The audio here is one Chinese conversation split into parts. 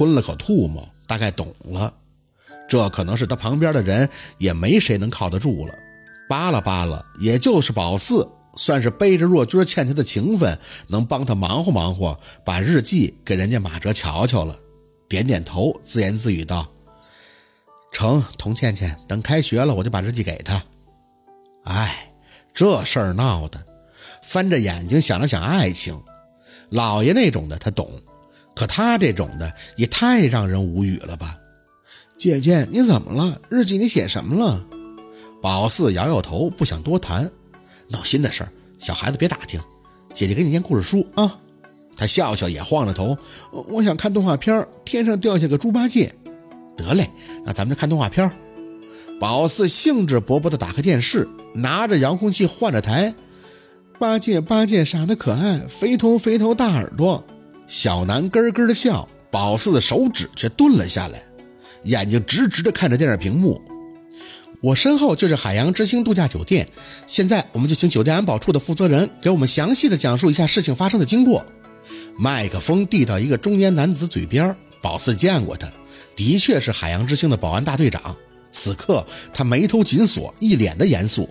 吞了口吐沫，大概懂了，这可能是他旁边的人，也没谁能靠得住了。扒拉扒拉，也就是宝四算是背着若君欠他的情分，能帮他忙活忙活，把日记给人家马哲瞧瞧了，点点头，自言自语道：“成，童倩倩，等开学了，我就把日记给他。”哎，这事儿闹的，翻着眼睛想了想爱情，老爷那种的他懂，可他这种的也太让人无语了吧？姐姐，你怎么了？日记你写什么了？宝四摇摇头，不想多谈，闹心的事儿，小孩子别打听。姐姐给你念故事书啊。他笑笑，也晃着头，我想看动画片。天上掉下个猪八戒。得嘞，那咱们就看动画片。宝四兴致勃勃地打开电视，拿着遥控器换着台。八戒，八戒傻得可爱，肥头肥头大耳朵。小南咯咯的笑，宝四的手指却顿了下来，眼睛直直的看着电视屏幕。我身后就是海洋之星度假酒店，现在我们就请酒店安保处的负责人给我们详细的讲述一下事情发生的经过。麦克风递到一个中年男子嘴边，宝四见过他，的确是海洋之星的保安大队长。此刻他眉头紧锁，一脸的严肃。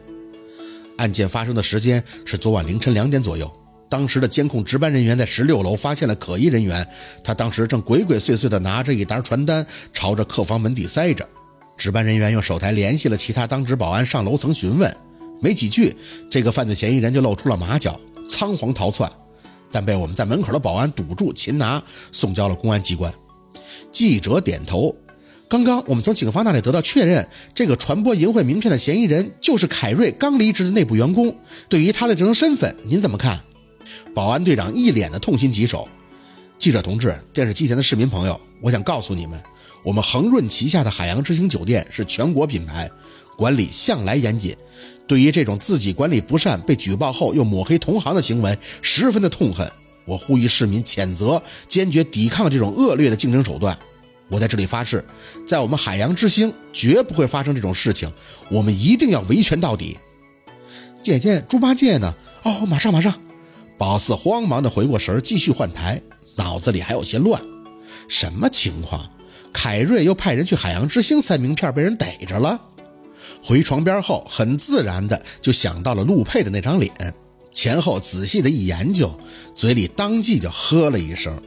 案件发生的时间是昨晚凌晨两点左右，当时的监控值班人员在十六楼发现了可疑人员，他当时正鬼鬼祟祟地拿着一沓传单朝着客房门底塞着。值班人员用手台联系了其他当值保安上楼层询问，没几句，这个犯罪嫌疑人就露出了马脚，仓皇逃窜，但被我们在门口的保安堵住擒拿，送交了公安机关。记者点头，刚刚我们从警方那里得到确认，这个传播淫秽名片的嫌疑人就是凯瑞刚离职的内部员工。对于他的这种身份，您怎么看？保安队长一脸的痛心疾首。记者同志，电视机前的市民朋友，我想告诉你们。我们恒润旗下的海洋之星酒店是全国品牌，管理向来严谨。对于这种自己管理不善、被举报后又抹黑同行的行为，十分的痛恨。我呼吁市民谴责，坚决抵抗这种恶劣的竞争手段。我在这里发誓，在我们海洋之星绝不会发生这种事情。我们一定要维权到底。姐姐，猪八戒呢？哦，马上马上。宝四慌忙的回过神，继续换台，脑子里还有些乱。什么情况？凯瑞又派人去海洋之星塞名片，被人逮着了。回床边后，很自然的就想到了陆佩的那张脸，前后仔细的一研究，嘴里当即就呵了一声：“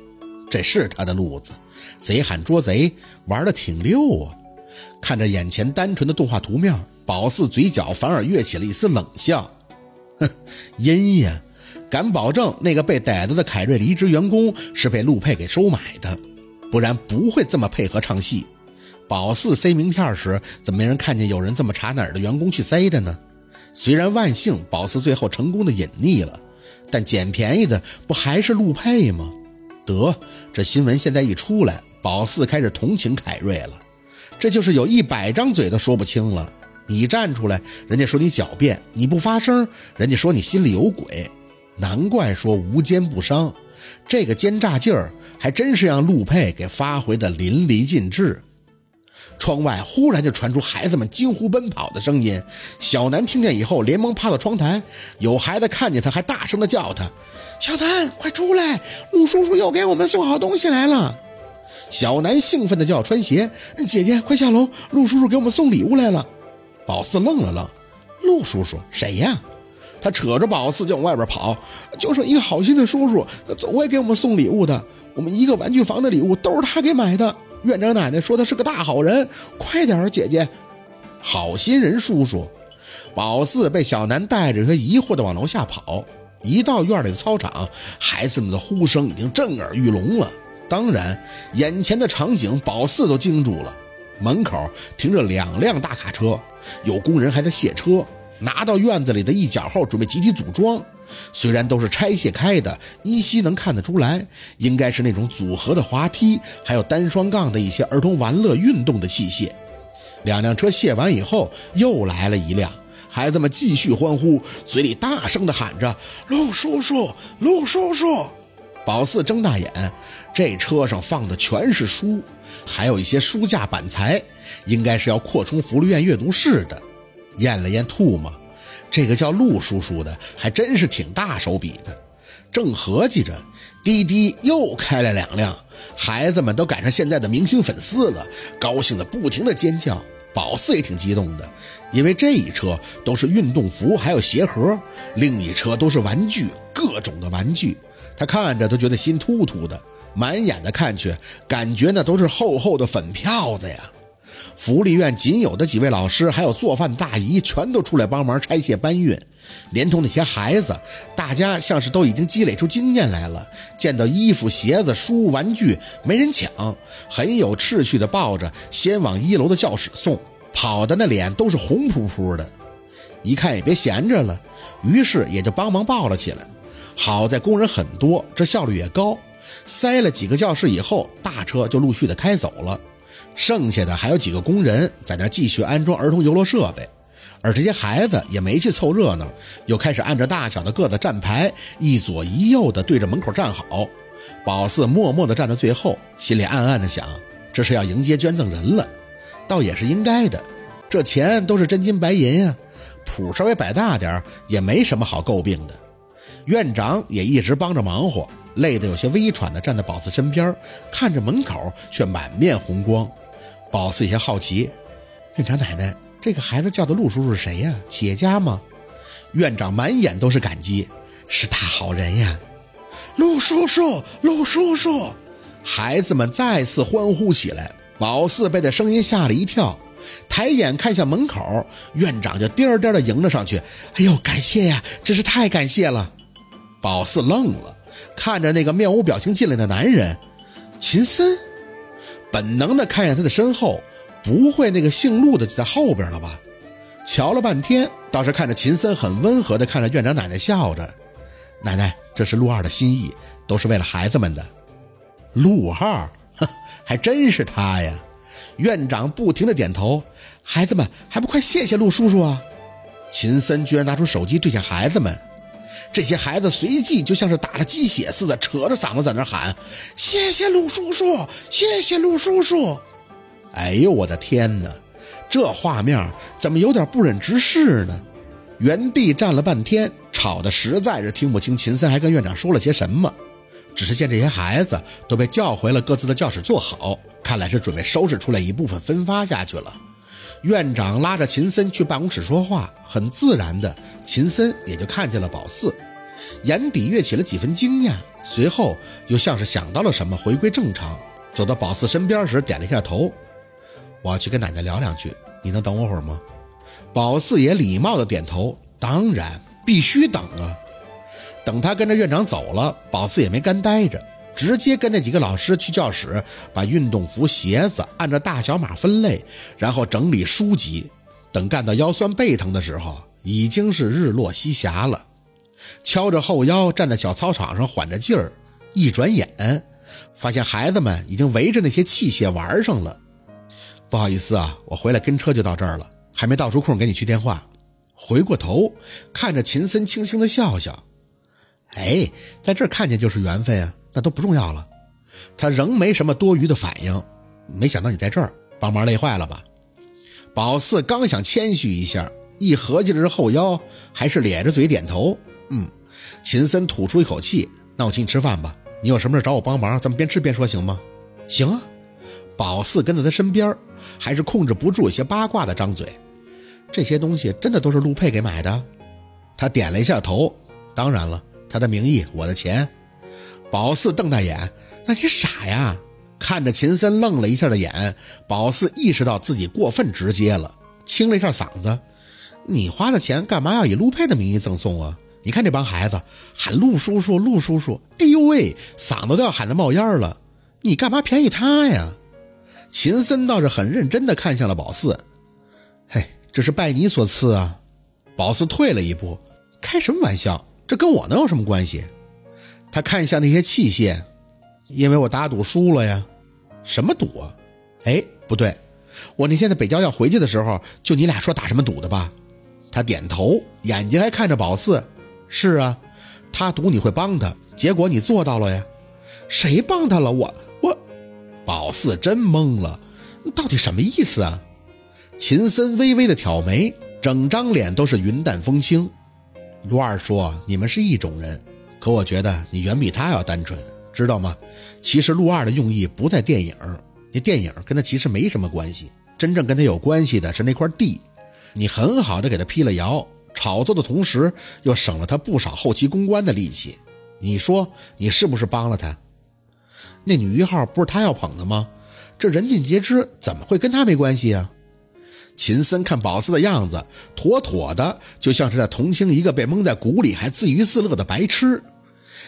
这是他的路子，贼喊捉贼，玩的挺溜啊！”看着眼前单纯的动画图面，宝四嘴角反而跃起了一丝冷笑：“哼，阴呀，敢保证那个被逮着的凯瑞离职员工是被陆佩给收买的？”不然不会这么配合唱戏。宝四塞名片时，怎么没人看见有人这么查哪儿的员工去塞的呢？虽然万幸宝四最后成功的隐匿了，但捡便宜的不还是陆佩吗？得，这新闻现在一出来，宝四开始同情凯瑞了。这就是有一百张嘴都说不清了。你站出来，人家说你狡辩；你不发声，人家说你心里有鬼。难怪说无奸不商，这个奸诈劲儿。还真是让陆佩给发挥的淋漓尽致。窗外忽然就传出孩子们惊呼奔跑的声音，小南听见以后连忙趴到窗台，有孩子看见他还大声的叫他：“小南，快出来！陆叔叔又给我们送好东西来了。”小南兴奋的就要穿鞋，姐姐快下楼，陆叔叔给我们送礼物来了。宝四愣了愣，陆叔叔谁呀？他扯着宝四就往外边跑，就是一个好心的叔叔，他总会给我们送礼物的。我们一个玩具房的礼物都是他给买的。院长奶奶说他是个大好人，快点儿，姐姐，好心人叔叔。宝四被小南带着，他疑惑地往楼下跑。一到院里的操场，孩子们的呼声已经震耳欲聋了。当然，眼前的场景，宝四都惊住了。门口停着两辆大卡车，有工人还在卸车，拿到院子里的一角后，准备集体组装。虽然都是拆卸开的，依稀能看得出来，应该是那种组合的滑梯，还有单双杠的一些儿童玩乐运动的器械。两辆车卸完以后，又来了一辆，孩子们继续欢呼，嘴里大声地喊着：“陆叔叔，陆叔叔！”宝四睁大眼，这车上放的全是书，还有一些书架板材，应该是要扩充福利院阅读室的。咽了咽吐沫。这个叫陆叔叔的还真是挺大手笔的，正合计着，滴滴又开了两辆，孩子们都赶上现在的明星粉丝了，高兴的不停的尖叫。宝四也挺激动的，因为这一车都是运动服还有鞋盒，另一车都是玩具，各种的玩具，他看着都觉得心突突的，满眼的看去，感觉那都是厚厚的粉票子呀。福利院仅有的几位老师，还有做饭的大姨，全都出来帮忙拆卸搬运，连同那些孩子，大家像是都已经积累出经验来了。见到衣服、鞋子、书、玩具，没人抢，很有秩序的抱着，先往一楼的教室送，跑的那脸都是红扑扑的。一看也别闲着了，于是也就帮忙抱了起来。好在工人很多，这效率也高。塞了几个教室以后，大车就陆续的开走了。剩下的还有几个工人在那继续安装儿童游乐设备，而这些孩子也没去凑热闹，又开始按着大小的个子站排，一左一右的对着门口站好。宝四默默地站在最后，心里暗暗的想：这是要迎接捐赠人了，倒也是应该的。这钱都是真金白银啊，谱稍微摆大点也没什么好诟病的。院长也一直帮着忙活。累得有些微喘的站在宝四身边，看着门口，却满面红光。宝四有些好奇：“院长奶奶，这个孩子叫的陆叔叔是谁呀？企业家吗？”院长满眼都是感激：“是大好人呀，陆叔叔，陆叔叔！”孩子们再次欢呼起来。宝四被这声音吓了一跳，抬眼看向门口，院长就颠颠的迎了上去：“哎呦，感谢呀，真是太感谢了！”宝四愣了。看着那个面无表情进来的男人，秦森，本能的看向他的身后，不会那个姓陆的就在后边了吧？瞧了半天，倒是看着秦森很温和的看着院长奶奶笑着，奶奶，这是陆二的心意，都是为了孩子们的。陆二，哼，还真是他呀！院长不停的点头，孩子们还不快谢谢陆叔叔啊！秦森居然拿出手机对向孩子们。这些孩子随即就像是打了鸡血似的，扯着嗓子在那喊：“谢谢陆叔叔，谢谢陆叔叔！”哎呦，我的天哪，这画面怎么有点不忍直视呢？原地站了半天，吵得实在是听不清秦森还跟院长说了些什么。只是见这些孩子都被叫回了各自的教室坐好，看来是准备收拾出来一部分分发下去了。院长拉着秦森去办公室说话，很自然的，秦森也就看见了宝四，眼底跃起了几分惊讶，随后又像是想到了什么，回归正常，走到宝四身边时点了一下头：“我要去跟奶奶聊两句，你能等我会儿吗？”宝四也礼貌的点头：“当然，必须等啊！”等他跟着院长走了，宝四也没干待着。直接跟那几个老师去教室，把运动服、鞋子按照大小码分类，然后整理书籍。等干到腰酸背疼的时候，已经是日落西霞了。敲着后腰站在小操场上缓着劲儿，一转眼发现孩子们已经围着那些器械玩上了。不好意思啊，我回来跟车就到这儿了，还没倒出空给你去电话。回过头看着秦森，轻轻的笑笑：“哎，在这儿看见就是缘分啊。”那都不重要了，他仍没什么多余的反应。没想到你在这儿帮忙累坏了吧？宝四刚想谦虚一下，一合计着后腰，还是咧着嘴点头。嗯，秦森吐出一口气，那我请你吃饭吧。你有什么事找我帮忙，咱们边吃边说，行吗？行啊。宝四跟在他身边，还是控制不住有些八卦的张嘴。这些东西真的都是陆佩给买的？他点了一下头。当然了，他的名义，我的钱。宝四瞪大眼，那你傻呀？看着秦森愣了一下的眼，宝四意识到自己过分直接了，清了一下嗓子：“你花的钱干嘛要以陆佩的名义赠送啊？你看这帮孩子喊陆叔叔，陆叔叔，哎呦喂，嗓子都要喊得冒烟了，你干嘛便宜他呀？”秦森倒是很认真地看向了宝四：“嘿，这是拜你所赐啊。”宝四退了一步：“开什么玩笑？这跟我能有什么关系？”他看向那些器械，因为我打赌输了呀。什么赌啊？哎，不对，我那天在北郊要回去的时候，就你俩说打什么赌的吧？他点头，眼睛还看着宝四。是啊，他赌你会帮他，结果你做到了呀。谁帮他了？我我。宝四真懵了，到底什么意思啊？秦森微微的挑眉，整张脸都是云淡风轻。卢二说：“你们是一种人。”可我觉得你远比他要单纯。知道吗？其实陆二的用意不在电影，那电影跟他其实没什么关系，真正跟他有关系的是那块地。你很好的给他辟了谣，炒作的同时又省了他不少后期公关的力气。你说你是不是帮了他？那女一号不是他要捧的吗？这人尽皆知，怎么会跟他没关系啊？秦森看宝四的样子，妥妥的就像是在同情一个被蒙在鼓里还自娱自乐的白痴。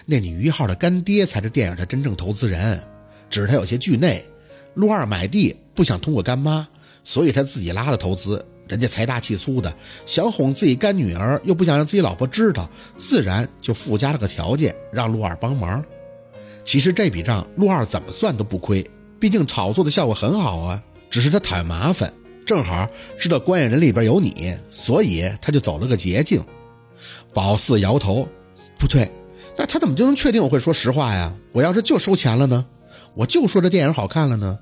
那女一号的干爹才是电影的真正投资人，只是他有些惧内。陆二买地不想通过干妈，所以他自己拉的投资。人家财大气粗的，想哄自己干女儿，又不想让自己老婆知道，自然就附加了个条件，让陆二帮忙。其实这笔账陆二怎么算都不亏，毕竟炒作的效果很好啊。只是他讨厌麻烦。正好知道关系人里边有你，所以他就走了个捷径。宝四摇头，不对，那他怎么就能确定我会说实话呀？我要是就收钱了呢？我就说这电影好看了呢？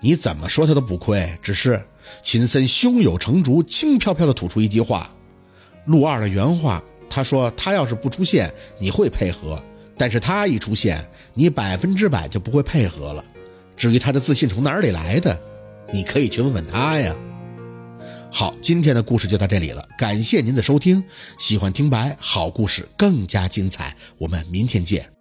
你怎么说他都不亏。只是秦森胸有成竹，轻飘飘地吐出一句话：“陆二的原话，他说他要是不出现，你会配合；但是他一出现，你百分之百就不会配合了。至于他的自信从哪里来的？”你可以去问问他呀。好，今天的故事就到这里了，感谢您的收听。喜欢听白好故事更加精彩，我们明天见。